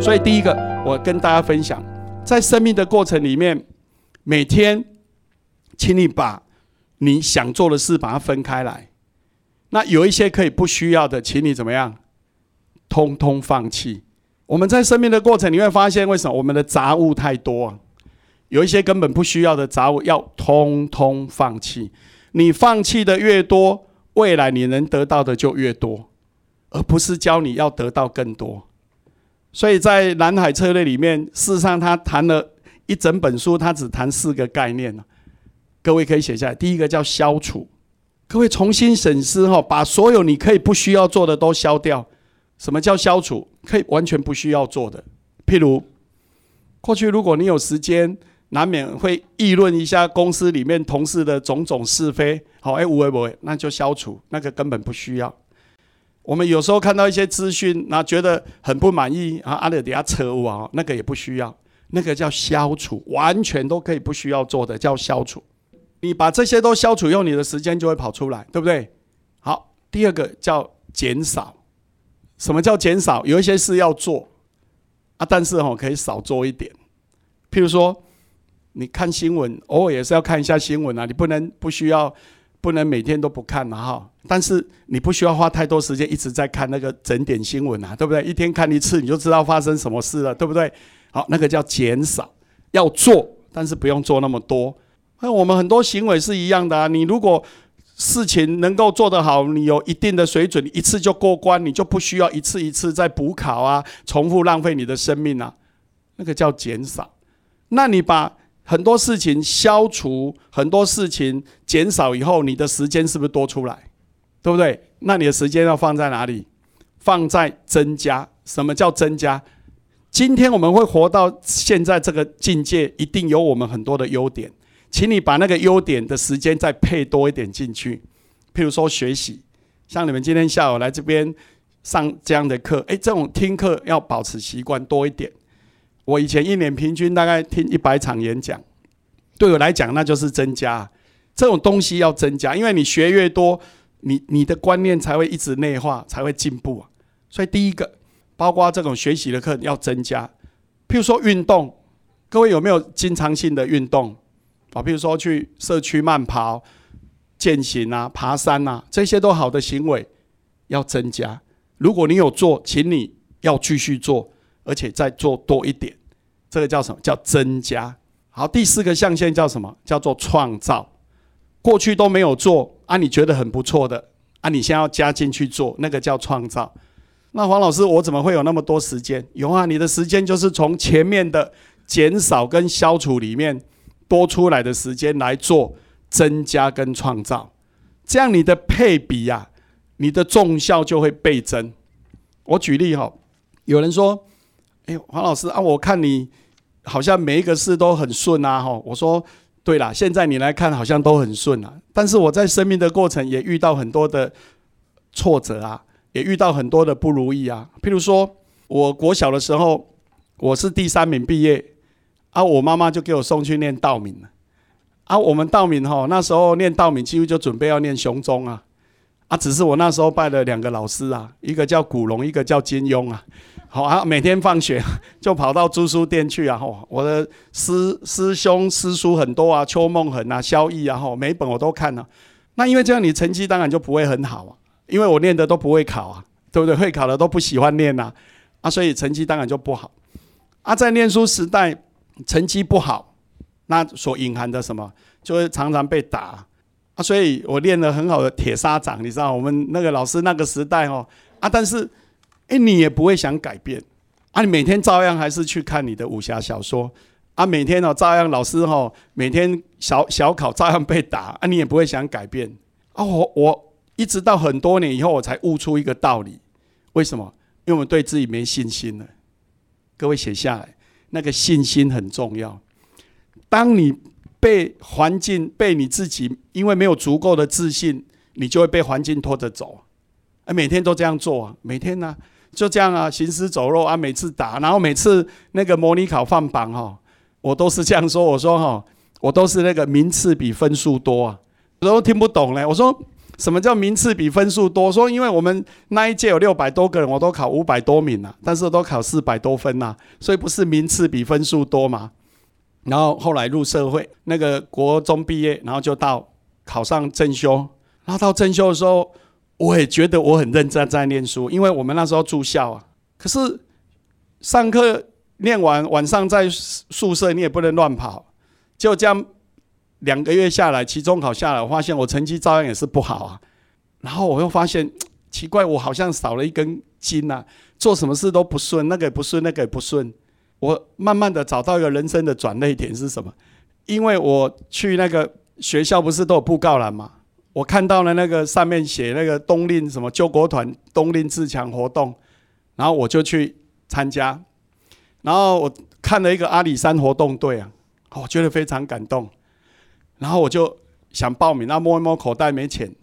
所以第一个，我跟大家分享，在生命的过程里面，每天，请你把你想做的事把它分开来。那有一些可以不需要的，请你怎么样，通通放弃。我们在生命的过程，你会发现为什么我们的杂物太多？有一些根本不需要的杂物，要通通放弃。你放弃的越多，未来你能得到的就越多，而不是教你要得到更多。所以在南海策略里面，事实上他谈了一整本书，他只谈四个概念各位可以写下来，第一个叫消除。各位重新审视哈，把所有你可以不需要做的都消掉。什么叫消除？可以完全不需要做的，譬如过去如果你有时间，难免会议论一下公司里面同事的种种是非。好，哎，无为不为，那就消除，那个根本不需要。我们有时候看到一些资讯，那觉得很不满意啊，阿德底下扯我啊，那个也不需要，那个叫消除，完全都可以不需要做的，叫消除。你把这些都消除，用你的时间就会跑出来，对不对？好，第二个叫减少。什么叫减少？有一些事要做啊，但是哈可以少做一点。譬如说，你看新闻，偶尔也是要看一下新闻啊。你不能不需要，不能每天都不看嘛哈。但是你不需要花太多时间一直在看那个整点新闻啊，对不对？一天看一次，你就知道发生什么事了，对不对？好，那个叫减少，要做，但是不用做那么多。那我们很多行为是一样的啊。你如果事情能够做得好，你有一定的水准，一次就过关，你就不需要一次一次再补考啊，重复浪费你的生命啊。那个叫减少。那你把很多事情消除，很多事情减少以后，你的时间是不是多出来？对不对？那你的时间要放在哪里？放在增加。什么叫增加？今天我们会活到现在这个境界，一定有我们很多的优点。请你把那个优点的时间再配多一点进去，譬如说学习，像你们今天下午来这边上这样的课，诶，这种听课要保持习惯多一点。我以前一年平均大概听一百场演讲，对我来讲那就是增加。这种东西要增加，因为你学越多，你你的观念才会一直内化，才会进步啊。所以第一个，包括这种学习的课要增加，譬如说运动，各位有没有经常性的运动？啊，譬如说去社区慢跑、健行啊、爬山啊，这些都好的行为要增加。如果你有做，请你要继续做，而且再做多一点。这个叫什么？叫增加。好，第四个象限叫什么？叫做创造。过去都没有做啊，你觉得很不错的啊，你先要加进去做，那个叫创造。那黄老师，我怎么会有那么多时间？有啊，你的时间就是从前面的减少跟消除里面。多出来的时间来做增加跟创造，这样你的配比呀，你的重效就会倍增。我举例哈，有人说：“哎，黄老师啊，我看你好像每一个事都很顺啊。”哈，我说：“对啦，现在你来看好像都很顺啊，但是我在生命的过程也遇到很多的挫折啊，也遇到很多的不如意啊。譬如说，我国小的时候，我是第三名毕业。”啊，我妈妈就给我送去念道敏了。啊，我们道敏哈，那时候念道敏几乎就准备要念雄中啊。啊，只是我那时候拜了两个老师啊，一个叫古龙，一个叫金庸啊。好啊，每天放学 就跑到租书店去啊。吼，我的师师兄师叔很多啊，邱梦恒啊，萧毅啊，吼，每本我都看了。那因为这样，你成绩当然就不会很好啊，因为我念的都不会考啊，对不对？会考的都不喜欢念呐，啊，所以成绩当然就不好。啊，在念书时代。成绩不好，那所隐含的什么，就会常常被打啊！所以我练了很好的铁砂掌，你知道，我们那个老师那个时代哦啊，但是哎，你也不会想改变啊，你每天照样还是去看你的武侠小说啊，每天哦照样老师哈，每天小小考照样被打啊，你也不会想改变啊！我我一直到很多年以后，我才悟出一个道理，为什么？因为我们对自己没信心了。各位写下来。那个信心很重要。当你被环境、被你自己，因为没有足够的自信，你就会被环境拖着走。啊，每天都这样做啊，每天呢就这样啊，行尸走肉啊，每次打，然后每次那个模拟考放榜哈，我都是这样说。我说哈，我都是那个名次比分数多啊，我都听不懂嘞。我说什么叫名次比分数多？说因为我们那一届有六百多个人，我都考五百多名啊，但是都考四百多分呐，所以不是名次比分数多嘛。然后后来入社会，那个国中毕业，然后就到考上正修，然后到正修的时候，我也觉得我很认真在念书，因为我们那时候住校啊。可是上课念完，晚上在宿舍你也不能乱跑，就这样。两个月下来，期中考下来，我发现我成绩照样也是不好啊。然后我又发现奇怪，我好像少了一根筋呐，做什么事都不顺，那个也不顺，那个也不顺。我慢慢的找到一个人生的转捩点是什么？因为我去那个学校不是都有布告栏嘛，我看到了那个上面写那个冬令什么救国团冬令自强活动，然后我就去参加，然后我看了一个阿里山活动队啊，我觉得非常感动。然后我就想报名，那摸一摸口袋没钱，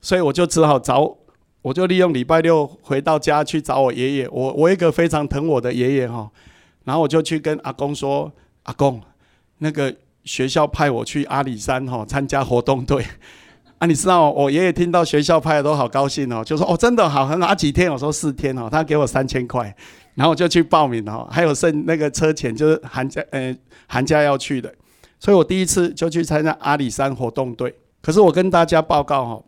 所以我就只好找，我就利用礼拜六回到家去找我爷爷。我我一个非常疼我的爷爷哈，然后我就去跟阿公说：“阿公，那个学校派我去阿里山哈参加活动队啊，你知道我爷爷听到学校派的都好高兴哦，就说哦真的好很好，几天？我说四天哦，他给我三千块，然后我就去报名哦，还有剩那个车钱，就是寒假呃寒假要去的。”所以我第一次就去参加阿里山活动队。可是我跟大家报告哈，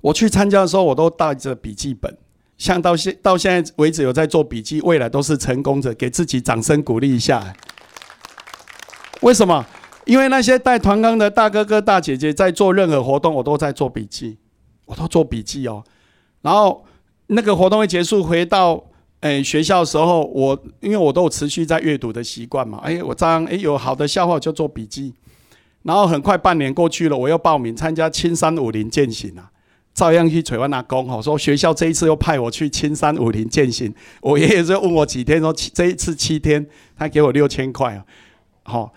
我去参加的时候，我都带着笔记本，像到现到现在为止有在做笔记，未来都是成功者，给自己掌声鼓励一下。为什么？因为那些带团纲的大哥哥大姐姐在做任何活动，我都在做笔记，我都做笔记哦。然后那个活动一结束，回到。哎，学校的时候，我因为我都有持续在阅读的习惯嘛。哎，我这样哎有好的笑话就做笔记，然后很快半年过去了，我又报名参加青山武林践行啊，照样去垂万阿公吼，说学校这一次又派我去青山武林践行。我爷爷就问我几天，说这一次七天，他给我六千块啊。好，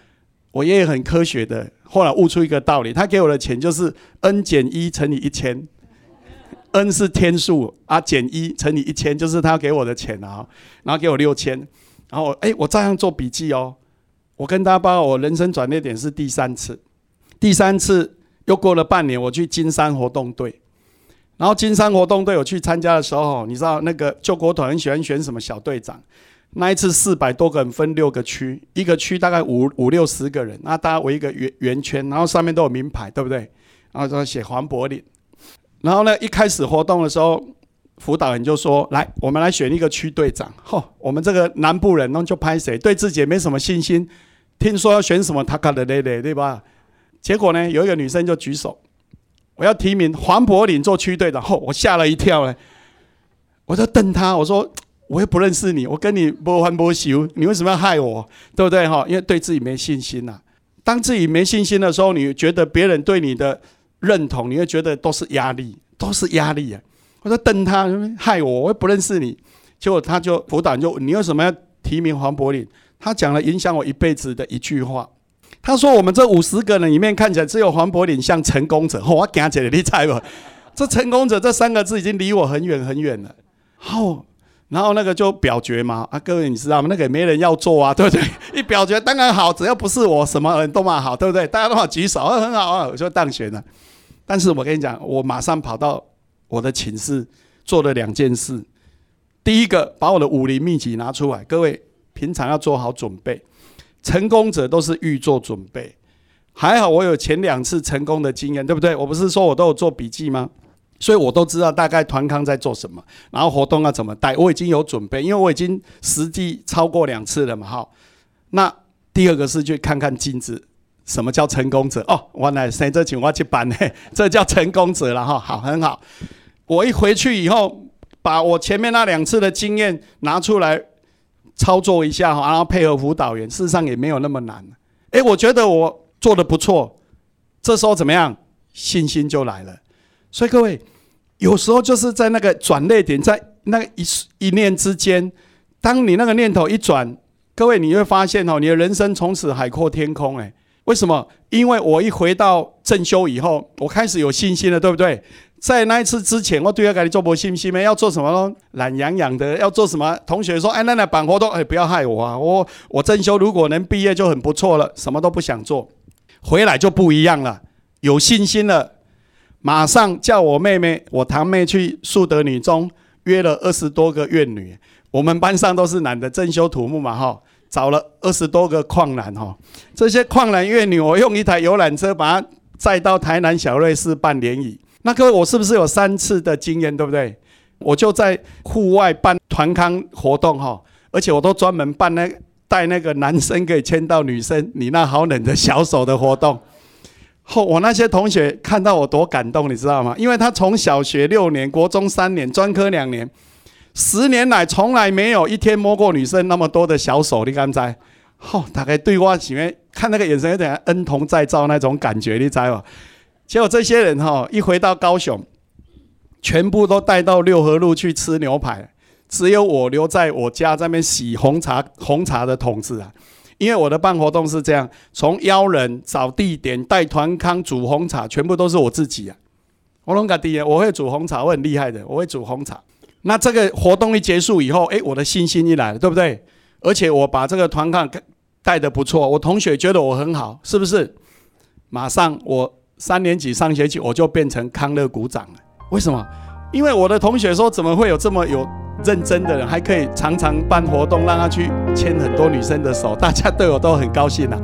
我爷爷很科学的，后来悟出一个道理，他给我的钱就是 n 减一乘以一千。n 是天数啊，减一乘以一千就是他给我的钱啊，然后给我六千，然后哎，我照样做笔记哦。我跟他报我人生转捩点是第三次，第三次又过了半年，我去金山活动队，然后金山活动队我去参加的时候，你知道那个救国团很喜欢选什么小队长？那一次四百多个人分六个区，一个区大概五五六十个人，那大家围一个圆圆圈，然后上面都有名牌，对不对？然后说写黄柏林。然后呢，一开始活动的时候，辅导员就说：“来，我们来选一个区队长。”吼，我们这个南部人，那就拍谁？对自己也没什么信心。听说要选什么，他卡的嘞嘞，对吧？结果呢，有一个女生就举手，我要提名黄柏林做区队长。吼，我吓了一跳呢。我就瞪他，我说：“我又不认识你，我跟你不欢不熟，你为什么要害我？对不对？哈，因为对自己没信心呐。当自己没信心的时候，你觉得别人对你的……认同你会觉得都是压力，都是压力啊！我说瞪他害我，我又不认识你。结果他就辅导就你为什么要提名黄柏林？他讲了影响我一辈子的一句话。他说：“我们这五十个人里面，看起来只有黄柏林像成功者。”我讲起来你猜吧，这成功者这三个字已经离我很远很远了。好，然后那个就表决嘛啊，各位你知道吗？那个也没人要做啊，对不对？一表决当然好，只要不是我，什么人都蛮好，对不对？大家都好举手，啊很好啊，我就当选了。但是我跟你讲，我马上跑到我的寝室做了两件事。第一个，把我的武林秘籍拿出来。各位平常要做好准备，成功者都是预做准备。还好我有前两次成功的经验，对不对？我不是说我都有做笔记吗？所以我都知道大概团康在做什么，然后活动要怎么带，我已经有准备，因为我已经实际超过两次了嘛。哈，那第二个是去看看镜子。什么叫成功者？哦，我来谁这请我去办呢，这叫成功者了哈。好，很好。我一回去以后，把我前面那两次的经验拿出来操作一下哈，然后配合辅导员，事实上也没有那么难。诶，我觉得我做的不错。这时候怎么样？信心就来了。所以各位，有时候就是在那个转捩点，在那一一念之间，当你那个念头一转，各位你会发现哦，你的人生从此海阔天空。诶。为什么？因为我一回到正修以后，我开始有信心了，对不对？在那一次之前，我对要给你做不信心没？要做什么？懒洋洋的，要做什么？同学说：“哎，那那办活动，哎，不要害我啊！我我正修如果能毕业就很不错了，什么都不想做。回来就不一样了，有信心了，马上叫我妹妹、我堂妹去树德女中约了二十多个怨女。我们班上都是男的，正修土木嘛，哈，找了二十多个矿男，哈，这些矿男怨女，我用一台游览车把他载到台南小瑞士办联谊。那各位，我是不是有三次的经验，对不对？我就在户外办团康活动，哈，而且我都专门办那带那个男生可以牵到女生，你那好冷的小手的活动。后我那些同学看到我多感动，你知道吗？因为他从小学六年，国中三年，专科两年。十年来从来没有一天摸过女生那么多的小手，你敢猜？吼，大概对我前面看那个眼神有点恩同再造那种感觉，你猜吧？结果这些人哈一回到高雄，全部都带到六合路去吃牛排，只有我留在我家这边洗红茶红茶的桶子啊。因为我的办活动是这样，从邀人、找地点、带团康、煮红茶，全部都是我自己啊。我龙嘎弟，我会煮红茶，我很厉害的，我会煮红茶。那这个活动一结束以后，哎，我的信心一来了，对不对？而且我把这个团康带的不错，我同学觉得我很好，是不是？马上我三年级上学期我就变成康乐股长了。为什么？因为我的同学说，怎么会有这么有认真的人，还可以常常办活动，让他去牵很多女生的手，大家对我都很高兴啊。